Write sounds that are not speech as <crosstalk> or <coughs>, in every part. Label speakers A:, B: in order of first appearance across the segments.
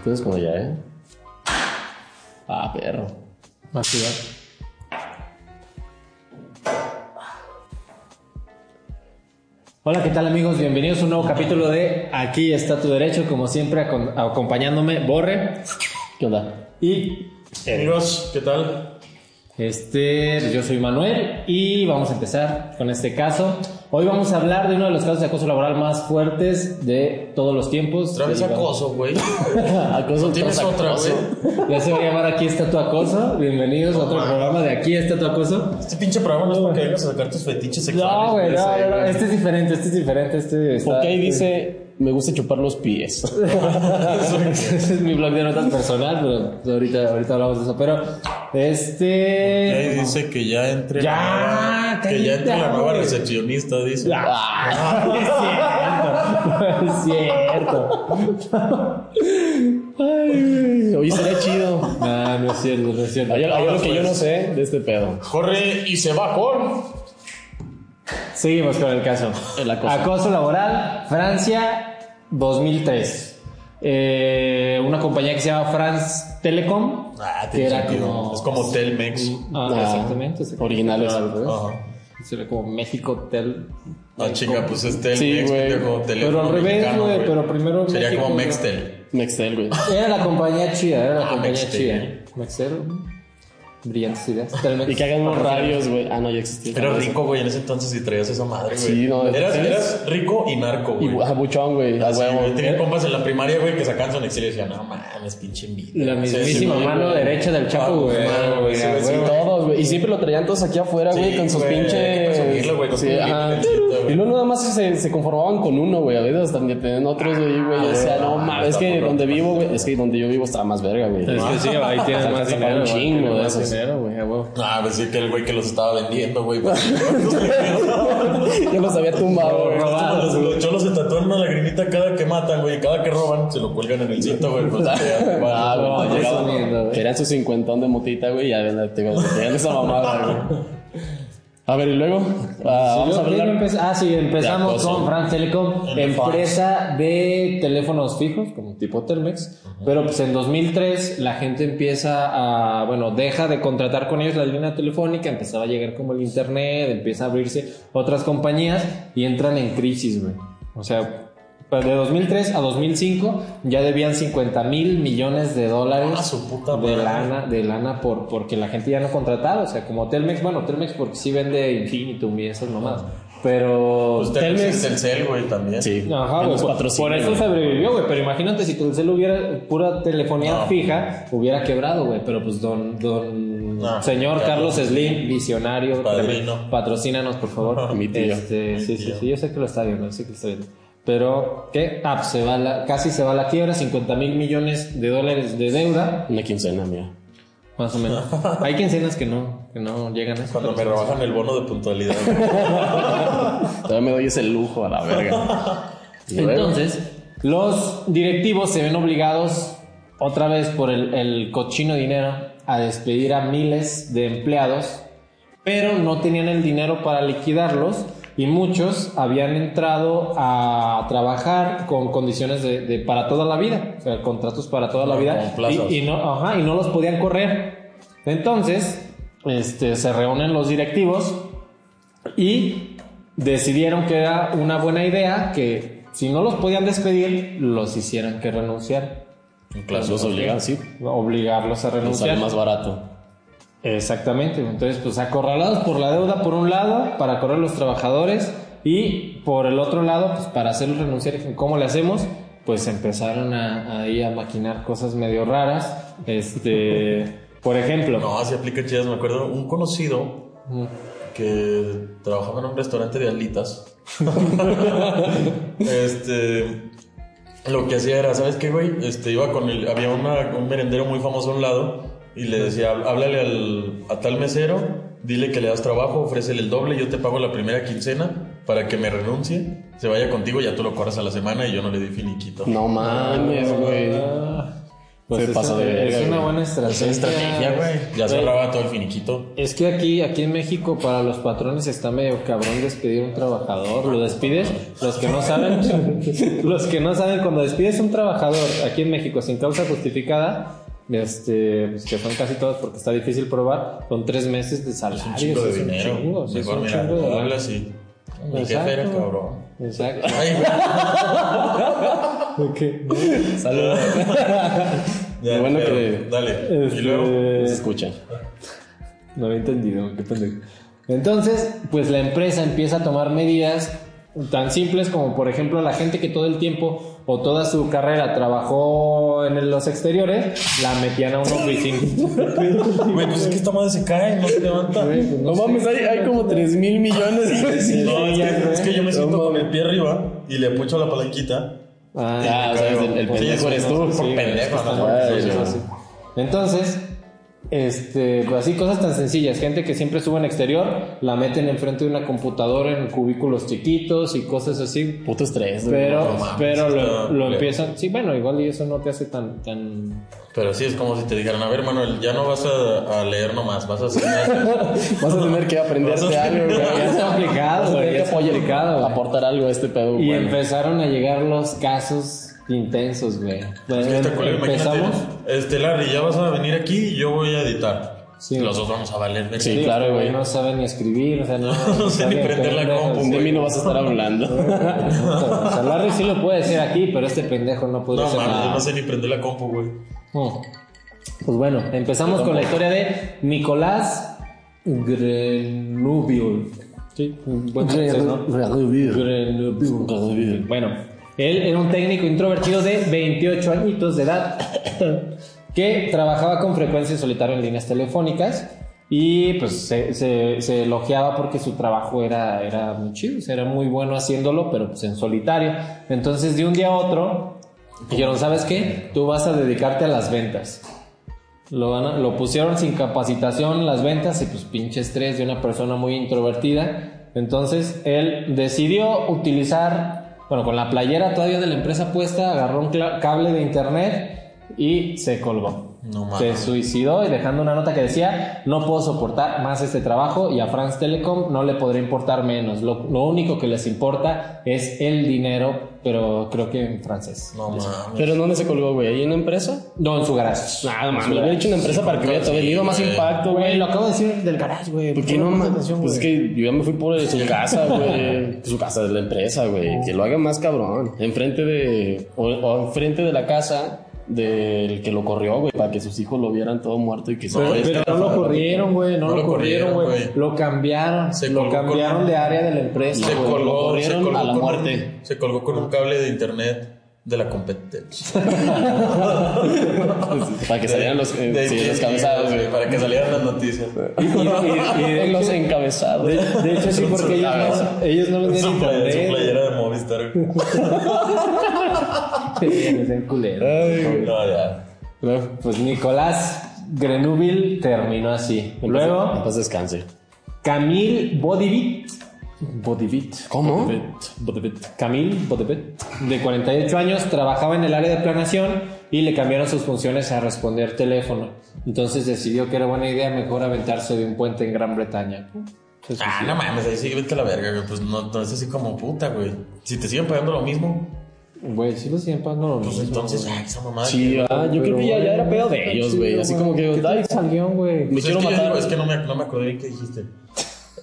A: Entonces, como ya, ¿eh? Ah, perro.
B: Más ciudad. Hola, ¿qué tal amigos? Bienvenidos a un nuevo capítulo de Aquí está tu derecho, como siempre acompañándome Borre
A: ¿Qué onda?
B: y
C: Amigos, ¿qué tal?
B: este, yo soy Manuel y vamos a empezar con este caso. Hoy vamos a hablar de uno de los casos de acoso laboral más fuertes de todos los tiempos.
C: Otra vez acoso, güey. <laughs>
A: Acoso
C: ¿Tienes
A: tras
C: otra, güey?
B: Ya se va a llamar Aquí está tu acoso. Bienvenidos a otro programa de Aquí está tu acoso.
C: Este pinche programa no es para que vengas a sacar tus fetiches sexuales.
B: No, güey, no, no, no, este es diferente, este es diferente, este está...
A: Porque ahí dice, me gusta chupar los pies. <laughs>
B: Ese es mi blog de notas personal, pero ahorita, ahorita hablamos de eso. Pero, este.
C: Ahí dice que ya entre
B: Ya,
C: la que ya entre la nueva recepcionista, dice.
B: Ah, es cierto. No es cierto.
A: Ay, Oye, sería chido.
B: No, no es cierto, no es cierto.
A: Hay, algo que yo no
C: pues.
A: sé de este pedo.
C: Corre y se va con.
B: Seguimos con el caso.
A: El acoso.
B: laboral, Francia, 2003. Eh, una compañía que se llama France Telecom.
C: Ah,
B: que era como.
C: Es como Telmex.
B: Ah,
A: Ah,
B: exactamente. exactamente.
A: originales.
B: Al revés.
C: Ajá.
B: Sería como México Tel.
C: Ah, chinga, pues es Telmex,
A: Sí, güey.
B: Pero al revés, güey, pero primero
C: Sería
B: México,
C: como. Mextel.
A: Nextel, güey.
B: Era la compañía chida, era la
C: Ah,
B: compañía
C: Mextel.
B: chida. Mextel. Brillantes ideas.
A: Y que hagan unos radios, güey. Ah, no, ya existía.
C: Era rico, güey, en ese entonces y traías esa madre, güey.
A: Sí, no,
C: eras, eras rico y narco,
A: Y
C: güey.
A: a buchón, güey. A huevo.
C: tenía compas en la primaria, güey, que sacaban su Excel y decían, no mames, pinche envidia.
B: La mismísima
C: sí,
B: mano
C: güey.
B: derecha del Chapo,
C: Ah,
B: güey.
A: Y siempre lo traían todos aquí afuera, güey,
C: Sí,
A: con sus pinches.
C: güey, con
A: Sí, ajá. Y luego nada más se, se conformaban con uno, güey. A veces hasta tenían otros, güey, güey. Yo decía, no
C: Ah,
A: mames, es que donde vivo, güey, es que donde yo vivo está más verga, güey.
B: Es que sí, ahí tienes más dinero.
A: un chingo de esos.
B: dinero, güey.
C: Ah, pues sí que el güey que los estaba vendiendo, güey.
A: Yo los había tumbado, güey.
C: Los, los cholos se tatúan una lagrimita cada matan, güey. Cada que roban, se lo cuelgan en el cinto, güey. Pues,
A: Ah,
B: no,
A: llegaban-. Querían su cincuentón de motita, güey, y ya ven, te tenían esa mamada, güey. A ver, y luego, ah, vamos a
B: Yo- yo
A: hablar.
B: empe- Ah, sí, empezamos con France Telecom, empresa de teléfonos fijos, como tipo Telmex. Pero pues en 2003 la gente empieza a, bueno, deja de contratar con ellos la línea telefónica, empezaba a llegar como el internet, empieza a abrirse otras compañías y entran en crisis, güey. O sea, pues, de 2003 a 2005 ya debían 50 mil millones de dólares
C: Ah, su puta
B: de lana, de lana por, porque la gente ya no contrataba. O sea, como Telmex, bueno, Telmex porque sí vende Infinitum y esas nomás. Pero
C: Pues Telmex y Telcel, güey, también.
A: Sí,
B: Ajá, güey, por, eso sobrevivió, güey. Pero imagínate si Telcel hubiera pura telefonía
C: No.
B: fija, hubiera quebrado, güey. Pero pues don, don
C: No,
B: señor
C: Carlos.
B: Carlos Slim, visionario,
C: Padrino.
B: patrocínanos, por favor. <laughs>
A: Mi tío.
B: Este, sí, sí,
C: tío.
B: sí, yo sé que lo está viendo, yo sé que lo está viendo. Pero, ¿qué? Ah, pues se va la, casi se va a la quiebra, 50 mil millones de dólares de deuda,
A: Una quincena, mía.
B: más o menos. <laughs> Hay quincenas que no, que no llegan a eso.
C: Cuando me rebajan el bono de puntualidad. <laughs>
A: Todavía me doy ese lujo a la verga.
B: Entonces, los directivos se ven obligados, otra vez por el, el cochino dinero, a despedir a miles de empleados, pero no tenían el dinero para liquidarlos y muchos habían entrado a trabajar con condiciones de, de para toda la vida, o sea, contratos para toda la vida y, y no, ajá, y no los podían correr. Entonces, este, se reúnen los directivos y decidieron que era una buena idea que si no los podían despedir, los hicieran que renunciar.
A: los obligados, sí.
B: Obligarlos a
A: Nos sale
B: renunciar.
A: más barato.
B: Exactamente. Entonces, pues acorralados por la deuda por un lado, para correr los trabajadores, y por el otro lado, pues para hacerlos renunciar, ¿cómo le hacemos? pues empezaron a, ahí a maquinar cosas medio raras. Este, <laughs> por ejemplo,
C: No, así aplica chidas. Me acuerdo un conocido que trabajaba en un restaurante de alitas. <laughs> este. Lo que hacía era, ¿sabes qué, güey? Este, iba con el. Había una- un merendero muy famoso a un lado y le decía, háblale al, a tal mesero, dile que le das trabajo, ofrécele el doble, yo te pago la primera quincena para que me renuncie, se vaya contigo, ya tú lo corres a la semana y yo no le di finiquito.
A: No mames, güey.
B: pues
A: Se
B: es,
A: pasó de
B: es
A: verga,
B: una buena estrategia.
C: Estrategia, güey. Ya se ahorraba todo el finiquito.
B: Es que aquí, aquí en México para los patrones está medio cabrón despedir a un trabajador. Lo despides, los que no saben, <laughs> los que no saben, cuando despides a un trabajador aquí en México sin causa justificada, este, pues que son casi todos porque está difícil probar, son tres meses de salario.
C: Un chingo de
B: eso es un
C: dinero.
B: chingo, sí, es
C: Mejor,
B: un
C: mira,
B: chingo de
C: así. Mi jefe era cabrón.
B: Exacto.
C: Ay, güey.
B: Ok.
A: Saludos. <laughs>
C: Ya,
A: bueno
C: pero,
A: que-
C: Dale.
B: Este,
C: Y luego.
A: Se escucha.
B: No había entendido, qué pendejo. Entonces, pues la empresa empieza a tomar medidas tan simples como, por ejemplo, la gente que todo el tiempo o toda su carrera trabajó en los exteriores, la metían a un officing.
C: Güey, pues es que esta madre se cae, no se levanta.
A: No mames, hay, hay como 3 mil millones de
C: No, es que,
B: güey.
C: es que yo me siento
A: No
C: con el pie arriba y le pucho la palanquita.
A: Ah, o sea, el, el
C: Sí,
A: pendejo eres tú.
C: por
B: Sí,
C: pendejo, no,
B: sí,
A: no.
B: sí. Entonces, este, pues así cosas tan sencillas, gente que siempre sube en exterior, la meten enfrente de una computadora en cubículos chiquitos y cosas así.
A: Puto estrés.
B: Pero,
C: no
B: pero lo, lo empiezan, sí, bueno, igual y eso no te hace tan, tan
C: Pero sí, es como si te dijeran, a ver, Manuel, ya no vas a, a leer nomás, vas a hacer <laughs>
A: Vas a tener que aprenderte
C: Vas a-
A: algo, güey.
B: Está complicado, güey,
A: apoyar-
B: complicado,
A: aportar algo a este pedo,
B: Y empezaron a llegar los casos intensos, güey.
C: Es que culero,
B: Empezamos.
C: Este, Larry, ya vas a venir aquí y yo voy a editar.
B: Sí.
C: Los dos vamos a valer. verga.
A: Sí, claro, güey.
B: No saben ni escribir, o sea, no, <laughs>
C: No sé ni prender la compu,
A: De mí no vas a estar hablando. <laughs>
B: O sea, Larry sí lo puede decir aquí, pero este pendejo no puede
C: No, mames, yo
B: nada.
C: no sé ni prender la compu, güey.
B: Oh. Pues bueno, empezamos con la historia de Nicolás Grenouille. Sí, buen francés, ¿no? Grenouille. Bueno, él era un técnico introvertido de 28 añitos de edad <coughs> que trabajaba con frecuencia en solitario en líneas telefónicas y pues se, se- se elogiaba porque su trabajo era, era muy chido, era muy bueno haciéndolo, pero pues en solitario. Entonces de un día a otro dijeron, ¿sabes qué? Tú vas a dedicarte a las ventas. Lo, lo pusieron sin capacitación las ventas y pues pinche estrés de una persona muy introvertida. Entonces él decidió utilizar, bueno, con la playera todavía de la empresa puesta, agarró un cable de internet y se colgó.
C: No
B: se
C: mames.
B: suicidó y dejando una nota que decía, no puedo soportar más este trabajo y a France Telecom no le podría importar menos. Lo, lo único que les importa es el dinero, pero creo que en francés.
C: No mames.
A: ¿Pero dónde se colgó, güey? ¿Ahí en una empresa?
B: No, en su garage.
A: Nada más, lo hubiera hecho una empresa para que hubiera tenido más impacto,
B: Güey, lo acabo de decir del garage, güey.
A: ¿Por qué no,
B: atención,
A: Pues es que yo ya me fui por su <laughs> casa, güey. Su casa de la empresa, güey. Que lo haga más cabrón. Enfrente de. O, o enfrente de la casa del que lo corrió, güey. Para que sus hijos lo vieran todo muerto y que se
B: Pero, no lo corrieron, güey. No,
C: No
B: lo
C: lo
B: corrieron, güey. Lo cambiaron.
C: Se
B: lo
C: con
B: cambiaron de área de la empresa.
C: Se colgó, se
A: corrieron
C: colgó
A: a la
C: con
A: muerte.
C: Un, se colgó con un cable de internet de la competencia. <laughs>
A: Para que salieran los, eh,
C: De-
A: sí,
C: de-
A: los cabezados, güey.
C: Para que salieran las noticias.
B: Y, y- y de, <laughs>
A: los encabezados.
B: de, de hecho, sí, porque ellos no, ellos no vendían internet.
C: Movistar. <laughs>
B: Sí, sean culeros.
C: No, ya.
B: Pues Nicolás Grenouille terminó así. Luego,
A: paz descanse.
B: Camille Bodivit. Bodivit.
A: ¿Cómo?
B: Bodivit. Camille Bodivit, de 48 años, trabajaba en el área de planeación y le cambiaron sus funciones a responder teléfono. Entonces decidió que era buena idea mejor aventarse de un puente en Gran Bretaña.
C: Ah, no mames, ahí sí vete a la verga, güey. Pues no, no es así como puta, güey. Si te siguen pagando lo mismo,
B: Güey, sí lo siguen pagando lo
C: pues
B: mismo,
C: entonces,
B: güey.
C: ay, esa mamada.
A: Sí,
C: que-
A: ah, yo creo que ya, ya era pedo de ellos, güey. Así como que,
B: ¿Qué
A: ay,
B: salió, güey?
A: me
C: Pues es,
A: quiero
C: que yo
A: matar.
C: digo, es que no me, no me acordé qué dijiste. <laughs>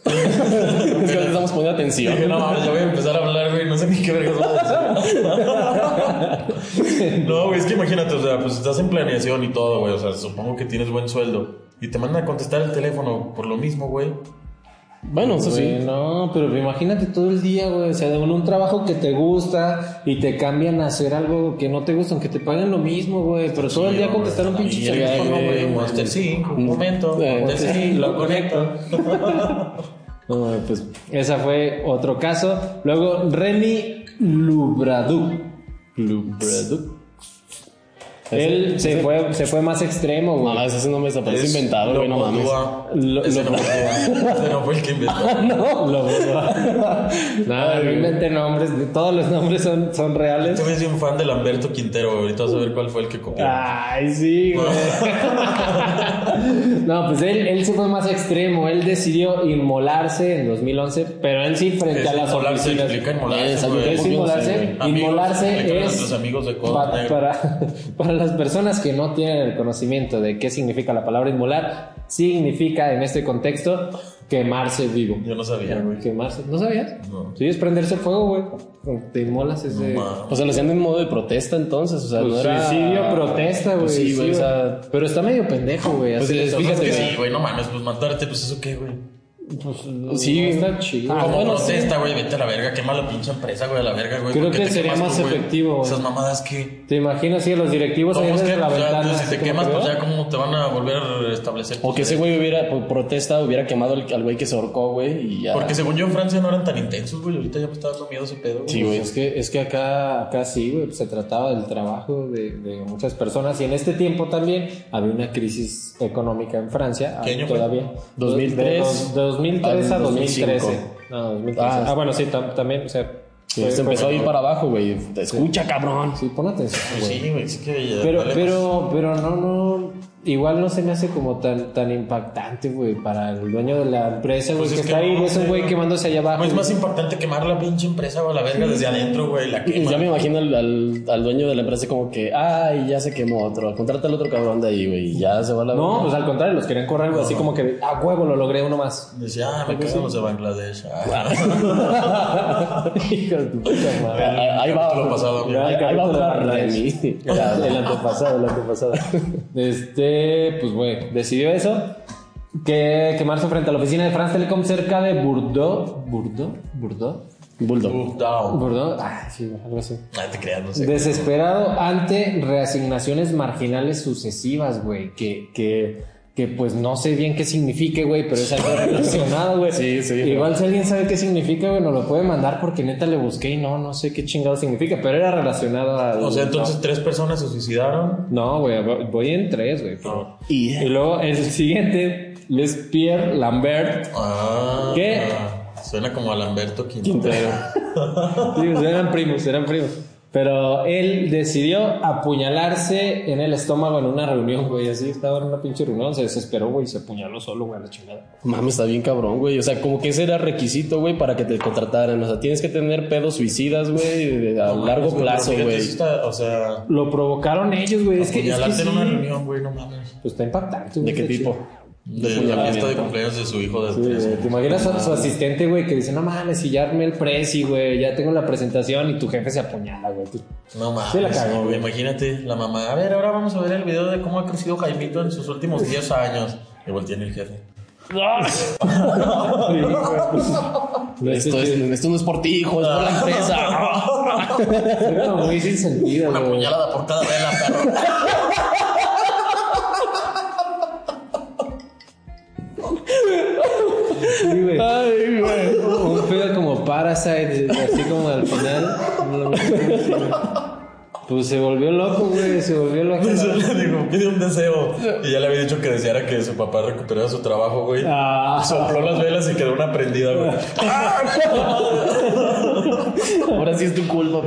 A: Es que no estamos poniendo atención.
C: Dije, no mames, yo voy a empezar a hablar, güey. No sé ni qué vergas voy a decir. <laughs> no, güey, es que imagínate, o sea, pues estás en planeación y todo, güey. O sea, supongo que tienes buen sueldo. Y te mandan a contestar el teléfono por lo mismo, güey.
A: Bueno, eso sí.
B: No, pero imagínate todo el día, güey. O sea, de un, un trabajo que te gusta y te cambian a hacer algo que no te gusta, aunque te paguen lo mismo, güey. Pero todo el día contestar un pinche teléfono, güey.
C: Monster 5, un momento,
A: Eh,
C: Monster
B: Sí,
C: 5,
B: lo conecto. <laughs> No, pues esa fue otro caso. Luego, Remy Lubradu. Lubradu. Él se fue, se fue más extremo, güey.
A: Mamá, ese nombre se parece inventado, güey, no mames.
B: Lo-
C: Ese
B: lo-
C: no fue- <laughs> ese no fue el que inventó.
B: No, lo No, no inventen nombres. Todos los nombres son, son reales.
C: Güey es un fan de Lamberto Quintero, güey. Ahorita vas a ver cuál fue el que copió.
B: Ay, sí, güey. <laughs> <laughs> no, pues él, él se fue más extremo. Él decidió inmolarse en 2011, pero él sí frente
C: Es
B: a las
C: inmolarse,
B: oficinas.
C: explica inmolarse, güey.
B: ¿Qué es inmolarse?
A: güey.
C: Amigos,
B: inmolarse es
C: amigos de Codo
B: pa-
C: Negro.
B: para, para las personas que no tienen el conocimiento de qué significa la palabra inmolar, significa en este contexto quemarse vivo.
C: Yo no sabía, güey.
B: Quemarse, ¿no sabías?
C: No.
B: Sí, es prenderse fuego, güey. Te inmolas ese.
C: No.
A: O sea, lo hacían en modo de protesta entonces, o sea,
B: Pues
A: no era...
B: Suicidio, protesta, güey.
A: Pues sí, güey, o sea...
B: Pero está medio pendejo, güey.
A: Pues
B: así-
A: es- fíjate,
C: que sí, güey, no mames, pues matarte, pues eso qué, güey.
B: Pues,
A: Sí.
B: no está chido.
A: Ah,
C: Como
A: bueno,
C: protesta, güey, vete a la verga, quema la pinche empresa, güey, a la verga, güey.
B: Creo
C: ¿por qué
B: que
C: te
B: sería más
C: tú, güey?
B: efectivo, güey.
C: Esas mamadas que.
B: ¿Te imaginas si los directivos ahí
C: ¿Cómo es que?
B: desde la
C: Pues ya,
B: ventana?
C: pues, si te quemas,
B: que,
C: pues ya, ¿cómo te van a volver a establecer?
A: O que ese güey hubiera, por protesta, hubiera quemado al al güey que se ahorcó, güey, y ya...
C: Porque según yo en Francia no eran tan intensos, güey. Ahorita ya me está dando miedo ese pedo.
A: Sí,
B: Pues
A: güey.
B: Es que, es que acá, acá sí, güey, se trataba del trabajo de, de muchas personas y en este tiempo también había una crisis económica en Francia.
C: ¿Qué año fue?
B: todavía.
A: 2003
B: De, dos- de 2003 a
A: al
B: 2013.
A: 2005.
B: No, 2013.
A: Ah,
B: Ah, bueno, sí, tam- también, o sea.
A: Sí,
B: fue-
A: se empezó
B: fue-
A: a ir para abajo, güey. Te escucha, cabrón.
B: Sí, pon atención,
C: Pues
B: güey.
C: sí, güey, sí que.
B: Pero, pero, pero no, no, igual no se me hace como tan, tan impactante, güey, para el dueño de la empresa, güey,
C: Pues
B: que
C: es
B: está ahí,
C: no,
B: un güey quemándose allá abajo.
C: pues es más
B: güey.
C: importante quemar la pinche empresa o la verga desde adentro, güey. La quema.
A: ya me imagino al, al, al dueño de la empresa como que, ay, ya se quemó otro, contrata al otro cabrón de ahí, güey, y ya se va la
B: No,
A: verga.
B: pues al contrario, los querían correr, güey, así como que a huevo lo logré uno más.
C: Decía, ah, me quedamos de Bangladesh. Ah. <laughs>
B: Hijo de tu puta madre.
A: Ahí- ahí va,
C: Capítulo pasado,
A: ahí, ahí va a.
B: Ya, <laughs> el antepasado, el antepasado. Este, pues, güey, decidió eso. Que quemarse frente a la oficina de France Telecom cerca de Bordeaux. ¿Bordeaux? ¿Bordeaux?
A: Bulldog.
C: Down.
B: ¿Bordeaux? Ah, sí, algo así.
C: No te creas, no sé.
B: Desesperado ante reasignaciones marginales sucesivas, güey. Que, que, que pues no sé bien qué signifique, güey, pero es algo relacionado, güey. <laughs>
A: Sí, sí,
B: Igual si alguien sabe qué significa, güey, nos lo puede mandar porque neta le busqué y no, no sé qué chingado significa, pero era relacionado a.
C: O sea, entonces tres personas se suicidaron.
B: No, güey, voy en tres, güey. pero-
A: Y
B: Y luego el siguiente, Les Pierre Lambert.
C: Ah.
B: ¿Qué?
C: Suena como a Lamberto Quintero. <laughs>
B: Sí, pues, eran primos, eran primos. Pero él decidió apuñalarse en el estómago en una reunión, güey. Así estaba en una pinche reunión, se desesperó, güey, y se apuñaló solo, güey, a la chingada.
A: Mami, está bien cabrón, güey. O sea, como que ese era requisito, güey, para que te contrataran. O sea, tienes que tener pedos suicidas, güey, de- a
C: No
A: largo
C: mames,
A: plazo, güey.
C: o sea,
B: Lo provocaron ellos, güey. Es que, es que
C: apuñalarte
B: sí.
C: en una reunión, güey, no mames.
B: Pues está impactante,
A: ¿De
B: güey,
A: qué
B: está
A: tipo?
B: chido.
C: De la fiesta de cumpleaños de su hijo de
B: Sí,
C: tres.
B: güey, ¿Te imaginas a su asistente, güey, que dice, no mames, si ya armé el presi, güey, ya tengo la presentación y tu jefe se apuñala, güey? Tú-
C: No mames.
B: Sí la cagó, güey.
C: Imagínate, la mamá. A ver, ahora vamos a ver el video de cómo ha crecido Jaimito en sus últimos 10 años. Y voltea el jefe. <laughs>
A: Esto, es- esto no es por ti, hijo, es por la empresa. <laughs>
B: Era muy sin sentido,
C: Una
B: güey.
C: puñalada por cada vela, perro. <laughs>
B: Parasite, así como al final. Pues se volvió loco, güey, se volvió loco.
C: Le dijo, pide un deseo. Y ya le había dicho que deseara que su papá recuperara su trabajo, güey.
B: Ah.
C: Sopló las velas y quedó una prendida, güey. <laughs>
A: Ahora sí es tu culpa.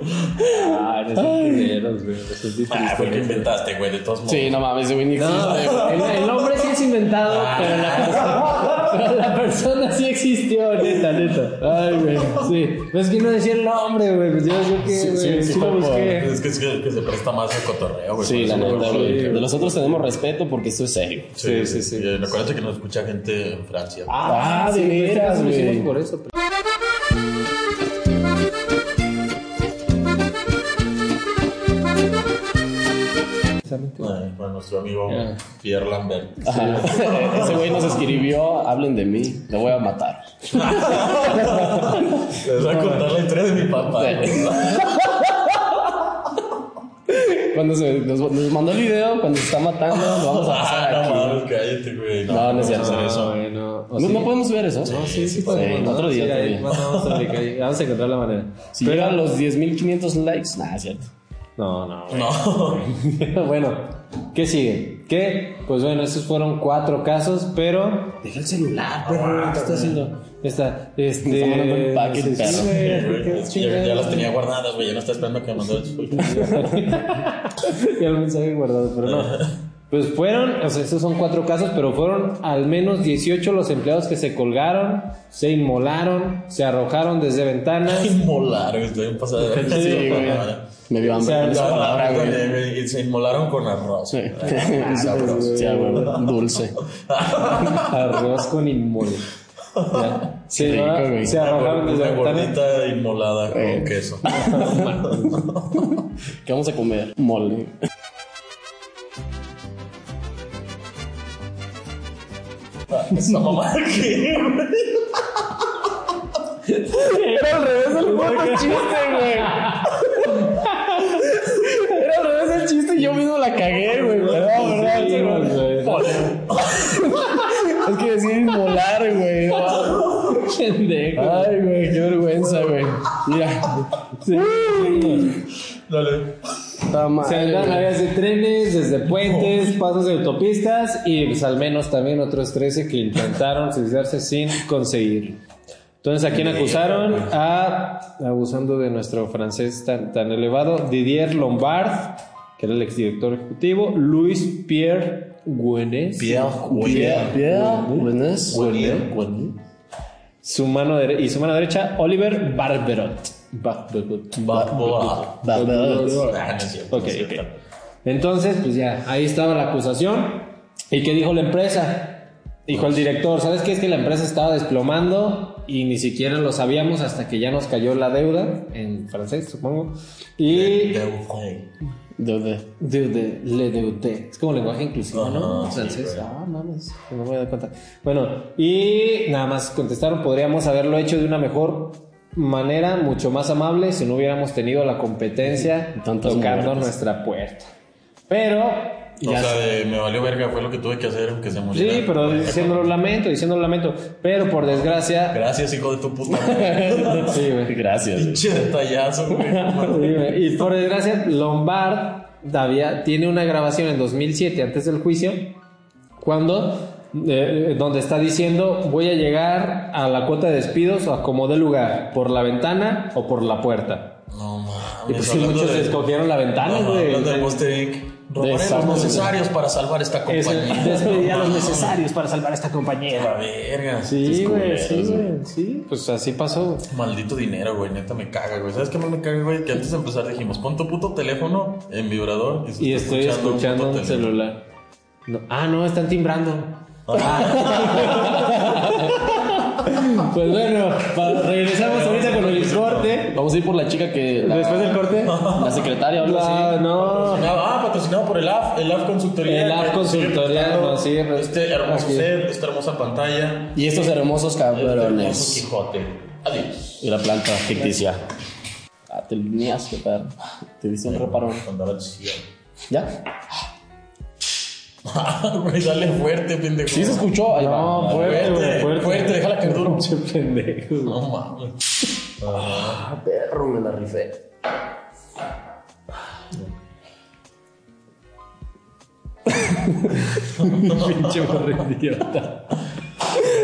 B: Ah, son culeros, güey, son
C: Ah, fue el que inventaste, güey, de todos modos.
A: Sí, no mames, güey ni existe.
B: No,
A: güey.
B: el, el nombre sí es inventado, pero la, persona, pero <laughs> la persona sí existió, neta, neta. Ay, güey, sí. Pues es que no decía el nombre, güey, pues yo sé que,
A: Sí, sí, sí
B: lo busqué.
C: Es que, es que, que se presta más al cotorreo, güey.
A: Sí, la neta,
C: güey.
A: De los otros tenemos respeto porque esto es serio.
C: Sí,
B: Sí,
C: sí,
B: sí,
C: sí.
B: sí.
C: Y acuérdate que nos escucha gente en Francia.
A: Ah, de
B: sí, güey,
A: veras, güey.
B: por eso. Pero-
C: para nuestro amigo
B: Ya.
C: Pierre Lambert.
A: Ajá. <laughs> Ese güey nos escribió, hablen de mí, le voy a matar.
C: Les voy a contar la historia de mi papá.
A: Cuando se, nos, nos mandó el video, cuando se está matando, lo vamos a pasar
C: Ah, no
A: aquí.
C: mames, cállate, güey.
A: No, no es cierto.
C: hacer eso.
B: bueno. ¿o
A: ¿No,
B: sí?
A: no podemos ver eso?
B: No, sí, sí
A: Sí,
B: podemos.
A: otro
B: ¿no?
A: día,
B: Sí,
A: otro día.
B: Vamos a. Vamos a encontrar la manera.
A: Si llegan los 10.500 likes, nada, es cierto.
B: No, no.
C: No. <laughs>
B: bueno, ¿qué sigue? ¿Qué? Pues bueno, esos fueron cuatro casos, pero.
A: Deja el celular,
B: Perro, ¿qué está haciendo? Está, este. Sí, güey,
C: Ya, las tenía guardadas, güey. Ya no está esperando que me mandó el <laughs>
B: ya el mensaje guardado, pero no. Pues fueron, o sea, estos son cuatro casos, pero fueron al menos 18 los empleados que se colgaron, se inmolaron, se arrojaron desde ventanas. <laughs>
C: Inmolar, güey. Estoy de
A: Sí, güey. Me dio hambre
B: O sea,
A: con esa
B: no,
A: palabra, güey.
C: güey. Y se inmolaron con arroz.
A: Sí.
C: Ah, <laughs> sabroso.
A: Sí, güey, Dulce. <laughs>
B: Arroz con inmol. Ya. Se,
A: rico, güey.
B: se arrojaron desde
C: Una gordita inmolada
A: Eh.
C: con queso. <laughs>
A: ¿Qué vamos a comer? Mole.
C: Esa mamá que,
A: Era al revés el puto chiste, güey. Era al revés el chiste y yo mismo la cagué, güey. ¿verdad?
B: Sí, güey.
A: Es que decía inmolar, güey.
B: Pendejo.
A: Ay, güey, qué vergüenza, güey. Mira.
C: Dale.
A: Está mal.
B: Se andan áreas de trenes, desde puentes, pasos de autopistas y pues al menos también otros 13 que intentaron suicidarse sin conseguirlo. Entonces, ¿a quién acusaron? A, abusando de nuestro francés tan, tan elevado, Didier Lombard, que era el exdirector ejecutivo, Luis Pierre Güenes.
A: Pierre, Pierre, buenas.
B: Su mano y su mano derecha, Oliver Barberot. Barberot.
C: Boa.
A: Barberot.
C: Ah,
B: ok. Entonces, pues ya, ahí estaba la acusación. ¿Y qué dijo la empresa? Dijo el director, ¿sabes qué? Es que la empresa estaba desplomando y ni siquiera lo sabíamos hasta que ya nos cayó la deuda, en francés supongo. Y...
C: De- de-
A: ¿Dónde?
B: Deude, le deudé. Es como lenguaje inclusivo, ¿no?
C: Ajá, sí,
B: francés. ah, mames, no me doy cuenta. Bueno, y nada más contestaron, podríamos haberlo hecho de una mejor manera, mucho más amable, si no hubiéramos tenido la competencia tocando
A: muertes.
B: nuestra puerta. Pero...
C: O sea,
B: sé-
C: de me valió verga, fue lo que tuve que hacer, que se muriera.
B: Sí, pero diciéndolo lamento, diciéndolo lamento. Pero por desgracia.
C: Gracias, hijo de tu puta <laughs> madre.
B: Sí, güey.
A: Gracias.
C: Pinche detallazo, <laughs> güey.
B: Y por desgracia, Lombard todavía tiene una grabación en 2007, antes del juicio, cuando. eh, donde está diciendo voy a llegar a la cuota de despidos o a como dé lugar, por la ventana o por la puerta.
C: No
B: Y
C: mames.
B: pues sí,
C: hablando
B: muchos
C: de-
B: escogieron la ventana, güey.
C: Del Inc. Robaremos
A: Exacto. <laughs>
C: necesarios para salvar esta compañía.
B: despedir a los necesarios para salvar esta
C: La
B: compañía.
C: verga.
B: Sí, güey, sí, güey, sí. Pues así pasó.
C: Maldito dinero, güey. Neta me caga, güey. ¿Sabes qué más me caga, güey? Que antes de empezar dijimos, pon tu puto teléfono en vibrador. se
B: Y
C: está
B: estoy escuchando un celular. No. Ah, no, están timbrando. <laughs> <laughs> <laughs> pues bueno, regresamos ahorita con el corte.
A: Vamos a ir por la chica que. La,
B: Después del corte.
A: la secretaria o algo
B: La-
A: así.
B: no.
C: Ah, patrocinado por el AF, el AF Consultoría.
B: El AF. Consultoría, no, sí,
C: Este hermoso
B: aquí.
C: set, esta hermosa pantalla.
A: Y estos hermosos
C: Este hermoso
A: cabrones.
C: Quijote. Adiós.
A: Y la planta ficticia. Ah, te lineaste, perro. Te diste un reparón. ¿Ya? <laughs>
C: Güey, dale fuerte, pendejo.
A: Sí se escuchó. Ahí
B: No,
A: va.
B: fuerte, güey, fuerte.
C: fuerte, déjala caer duro.
B: Pinche pendejo.
C: No mames.
A: Ah, perro, me la rifé.
B: Pinche morro idiota.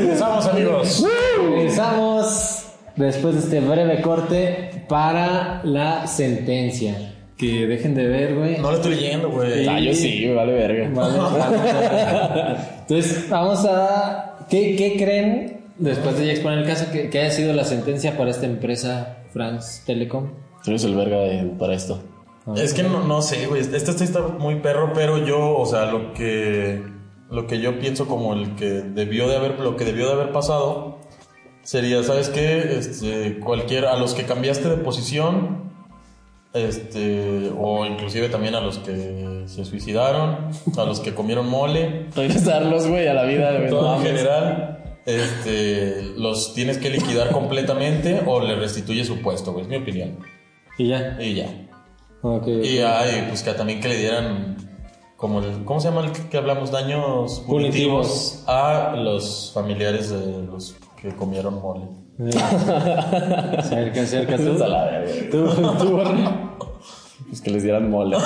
C: Empezamos, amigos.
B: Regresamos después de este breve corte para la sentencia. Que dejen de ver, güey.
C: No lo estoy leyendo, güey.
A: Ah, yo sí, me vale verga.
B: Vale, <laughs> vale. Entonces, vamos a. ¿Qué, qué creen, después de ya exponer el caso, que, que haya sido la sentencia para esta empresa France Telecom?
A: Tú eres el verga de- para esto.
C: Es que no, no sé, güey. Este este está muy perro, pero yo, o sea, lo que lo que yo pienso como el que debió de haber lo que debió de haber pasado sería, ¿sabes qué? Este, cualquier a los que cambiaste de posición Este, o inclusive también a los que se suicidaron, a los que comieron mole,
A: Regresarlos, güey, a la vida,
C: todo
A: no
C: en general, este, los tienes que liquidar completamente o le restituye su puesto, güey, es mi opinión.
B: Y ya.
C: Y ya. Y ay, pues que también que le dieran como el, ¿cómo se llama el que, que hablamos? Daños
B: Punitivos.
C: punitivos a los familiares de los que comieron mole.
B: Cerca, cerca. ¿Tú?
A: A la verga, güey.
B: ¿Tú, tú?
A: Pues que les dieran mole.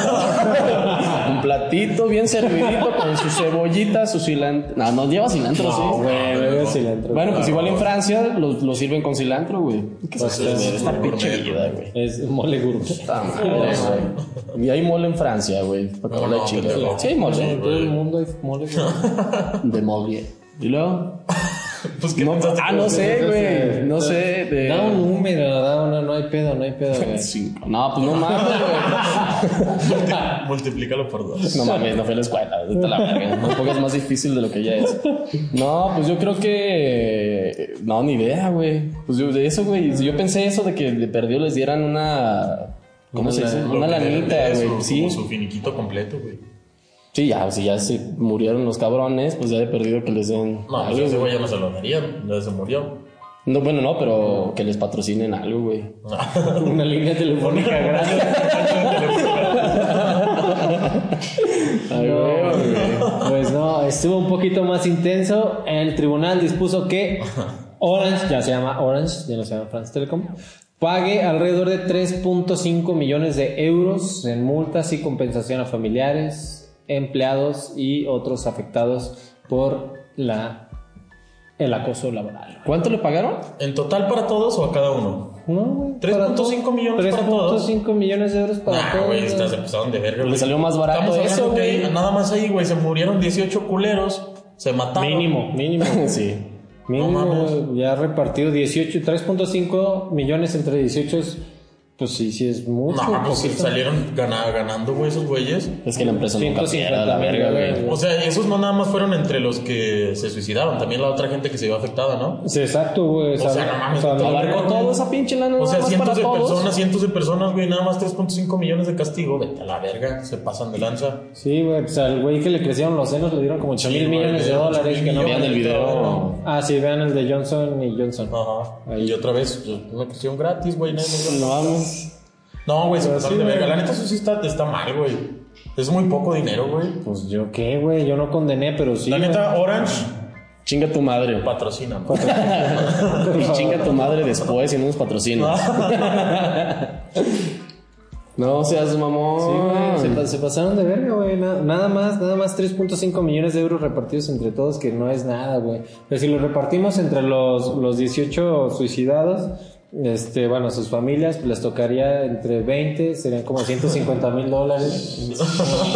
A: Un platito bien servidito con su cebollita, su cilantro. No, no lleva cilantro, sí.
B: Güey, bebe cilantro.
A: Bueno, pues igual en Francia lo, lo sirven con cilantro, güey. ¿Qué
B: Pues es
A: güey? Esta pinche vida, güey.
B: Es mole gourmet.
A: Está madre, güey. Y hay mole en Francia, güey. Para
C: No,
A: no,
C: no, pendejo.
A: Sí hay mole.
B: En todo el mundo hay mole. <laughs>
A: De mole. ¿Y luego?
C: Pues que
A: No, ah, no sé, güey. No sé. De...
B: Da un número, da una, no hay pedo, no hay pedo, güey.
A: Cinco. No, pues no mames, güey.
C: Multiplícalo por dos.
A: No mames, no fui a la escuela. La verga. No pongas más difícil de lo que ya es. No, pues yo creo que. No, ni idea, güey. Pues yo de eso, güey. Yo pensé eso de que de perdido les dieran una. ¿Cómo se dice? Una lanita, güey. Sí.
C: como su finiquito completo, güey.
A: Sí, ya, si ya se murieron los cabrones, pues ya de perdido que les den.
C: No,
A: algo,
C: pues ese
A: güey.
C: ya no se lo darían, ya se murió.
A: No, bueno, no, pero que les patrocinen algo, güey. <laughs>
B: Una línea telefónica grande.
A: Ay,
B: No,
A: güey, güey.
B: Pues no, estuvo un poquito más intenso. El tribunal dispuso que Orange, ya se llama Orange, ya no se llama France Telecom, pague alrededor de 3.5 millones de euros en multas y compensación a familiares, empleados y otros afectados por la el acoso laboral.
A: ¿Cuánto le pagaron?
C: ¿En total para todos o a cada uno?
B: No, güey,
C: 3.5
B: para todos.
C: millones para todos.
B: 3.5 millones de euros para
C: Nah,
B: todos.
C: güey, estas se pasaron de verga,
A: Le salió más barato
C: Estamos
A: eso,
C: ahí- nada más ahí, güey, se murieron 18 culeros, se mataron.
B: Mínimo, mínimo. <laughs>
A: sí.
B: Mínimo,
C: No
B: ya repartido 18, 3.5 millones entre 18 es, pues sí, sí es mucho.
C: No, pues
B: poquito.
C: salieron gana- ganando, güey, esos güeyes.
A: Es que la empresa nunca
B: 150
A: pierde la verga, güey.
C: O sea, esos no nada más fueron entre los que se suicidaron, también la otra gente que se vio afectada, ¿no?
B: Sí, exacto, güey.
C: O sea, no mames, todo
A: Abarcó toda esa pinche lana
C: O sea, cientos
A: para
C: de
A: todos.
C: personas, cientos de personas, güey, nada más 3.5 millones de castigo. Vete a la verga, se pasan de lanza.
B: Sí, güey, pues al güey que le crecieron los senos le dieron como 8 mil
C: Sí,
B: millones de dólares.
C: 8
B: Que no
A: Vean el video.
B: Ah, sí, vean el de Johnson y Johnson.
C: Ajá. Y otra vez, una cuestión gratis, güey.
A: No vamos.
C: No, güey, se pasaron
B: sí,
C: de verga. La neta, eso sí está, está mal, güey. Es muy poco dinero, güey.
B: Pues yo qué, güey, yo no condené, pero sí.
C: La
B: güey.
C: neta, Orange
A: Chinga tu madre.
C: patrocina. <laughs>
A: Y chinga tu madre después y no nos patrocinas. <laughs> No seas mamón.
B: Sí, güey, se, pa- se pasaron de verga, güey. Na- nada más, nada más 3.5 millones de euros repartidos entre todos, que no es nada, güey. Pero si lo repartimos entre los, los 18 suicidados, este, bueno, sus familias, pues les tocaría entre 20, serían como 150 mil dólares.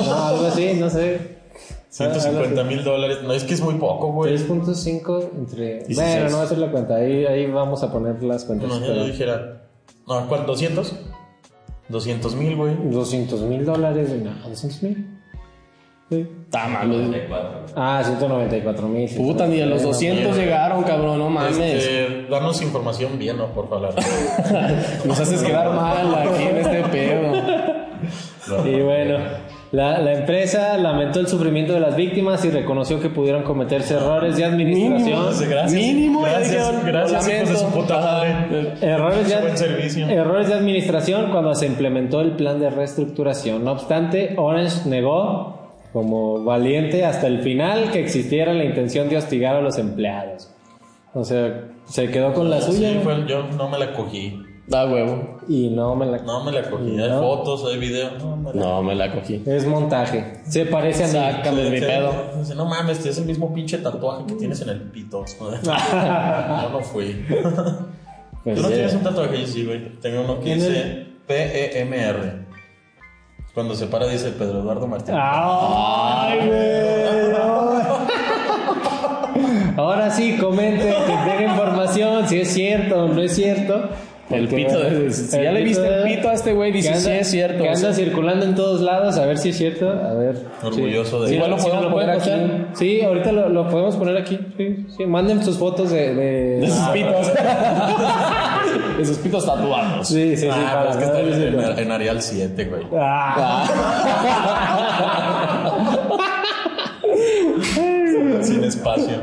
B: No, algo así, no sé.
C: 150 mil dólares. No, es que es muy poco, güey.
B: 3.5 entre...
A: 16.
B: Bueno, no voy a hacer la cuenta, ahí, ahí vamos a poner las cuentas.
C: No, yo dijera. No, ¿cuánto? ¿200? 200 mil, güey.
B: 200 mil dólares, no, 200 mil. Sí.
A: Tá, mames.
B: Ah, 194 mil.
A: Puta, ni a los 200 llegaron, cabrón, no mames.
C: Este, danos información bien, ¿no? Por favor. <laughs>
A: Nos haces quedar mal aquí en este pedo.
B: Y bueno, la, la empresa lamentó el sufrimiento de las víctimas y reconoció que pudieron cometerse errores de administración.
C: Gracias.
A: Mínimo,
C: gracias,
A: dijeron,
C: gracias, hijos de su puta.
B: Errores de, errores de administración cuando se implementó el plan de reestructuración. No obstante, Orange negó como valiente hasta el final que existiera la intención de hostigar a los empleados. O sea, se quedó con la suya
C: Sí,
B: ¿no?
C: fue- yo no me la cogí.
A: Da huevo.
B: y no me la...
C: No me la cogí. Hay
B: No.
C: fotos, hay video. No, me la
A: No, me la cogí.
B: Es montaje. Se parece a mí.
A: Sácame de mi
C: Sí,
A: pedo.
C: dice, No mames, es el mismo pinche tatuaje que tienes en el pito. <laughs> Yo no fui. <laughs>
B: Pues
C: ¿Tú no
B: ya.
C: tienes un tatuaje? Yo sí, güey. Tengo uno que dice P-E-M-R. Cuando se para dice Pedro Eduardo Martínez.
B: ¡Ay, güey! Ahora sí, comenten, que tenga información, si es cierto o no es cierto.
A: El pito. de-
B: el
A: si ya le viste el pito a este güey,
B: que
A: dices, sí es cierto.
B: Que
A: o sea,
B: anda circulando en todos lados, a ver si es cierto. A ver.
C: Orgulloso de
B: sí. Igual lo
A: ¿Sí
B: podemos
A: lo
B: poner aquí. Sí, ahorita lo, lo podemos poner aquí. Sí, sí. Manden sus fotos de. De,
A: de sus
B: Ah,
A: pitos. <laughs> de sus pitos tatuados.
B: Sí, sí, sí.
C: Ah,
B: para
C: es que
B: no
C: está
B: decir-
C: en, en Arial 7, güey.
B: Ah. <laughs>
C: Sin espacio.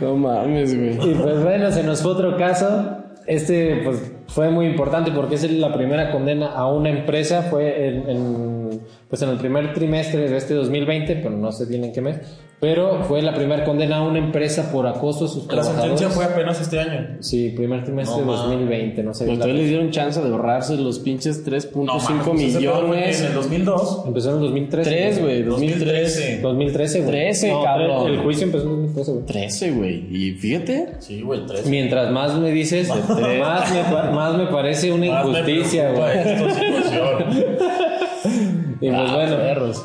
A: No mames, güey.
B: Y pues bueno, se nos fue otro caso. Este pues fue muy importante porque es la primera condena a una empresa. Fue en, en, pues en el primer trimestre de este 2020, pero no sé bien en qué mes. Pero fue la primera condena a una empresa por acoso a sus
C: La
B: trabajadores.
C: sentencia fue apenas este año.
B: Sí, primer trimestre
C: No,
B: de 2020, no sé. La
A: ustedes les dieron chance de ahorrarse los pinches 3.5
C: pues ese pedo fue
A: millones.
C: En el 2002.
B: Empezó en el 2013.
A: 3, güey,
C: 2013.
A: 2013.
B: 2013, güey.
A: 13,
B: No,
A: cabrón.
B: El juicio empezó en 2013, güey.
A: 13, güey. Y fíjate.
C: Sí, güey, 13.
B: Mientras más me dices, más me, más me parece una injusticia, güey. <laughs> Y pues
A: Ah,
B: bueno,
A: perros.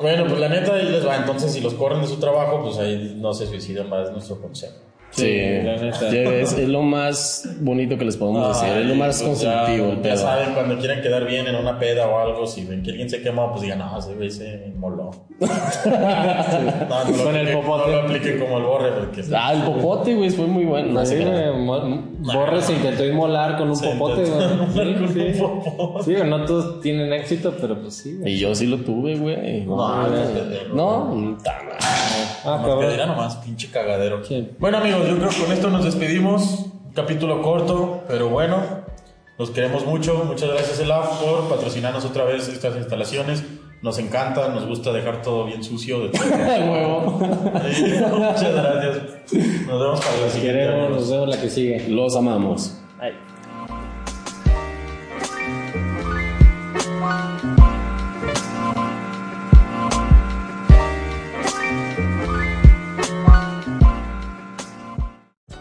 C: Bueno, pues la neta ahí les va. Entonces, si los corren de su trabajo, pues ahí no se suicidan más, es nuestro consejo.
A: Sí,
B: la neta.
A: ya es, es lo más bonito que les podemos decir. Es lo más
C: pues ya-
A: constructivo. el
C: Ya, saben, cuando quieran quedar bien en una peda o algo, si ven que alguien se quema, pues digan, no, ese güey se inmoló. no, no lo
B: Con el popote.
C: No lo apliquen como el borre, porque
A: Ah, el popote, güey, fue muy bueno. No,
B: sí, Borre se intentó inmolar con un
C: Se
B: popote, güey. Sí, sí.
C: un popote.
B: Sí, güey, no todos tienen éxito, pero pues sí, güey.
A: Y yo sí lo tuve, güey.
C: No,
A: No,
C: no.
B: Ah, cabrón.
C: nomás, pinche cagadero.
B: Sí.
C: Bueno, amigos, yo creo que con esto nos despedimos. Un capítulo corto, pero bueno. Los queremos mucho. Muchas gracias, Elaf, por patrocinarnos otra vez estas instalaciones. Nos encanta, nos gusta dejar todo bien sucio. De. <laughs>
A: Huevo.
C: Muchas gracias. Nos vemos para la siguiente.
B: Queremos, nos vemos la que sigue.
A: Los amamos.
B: Ay.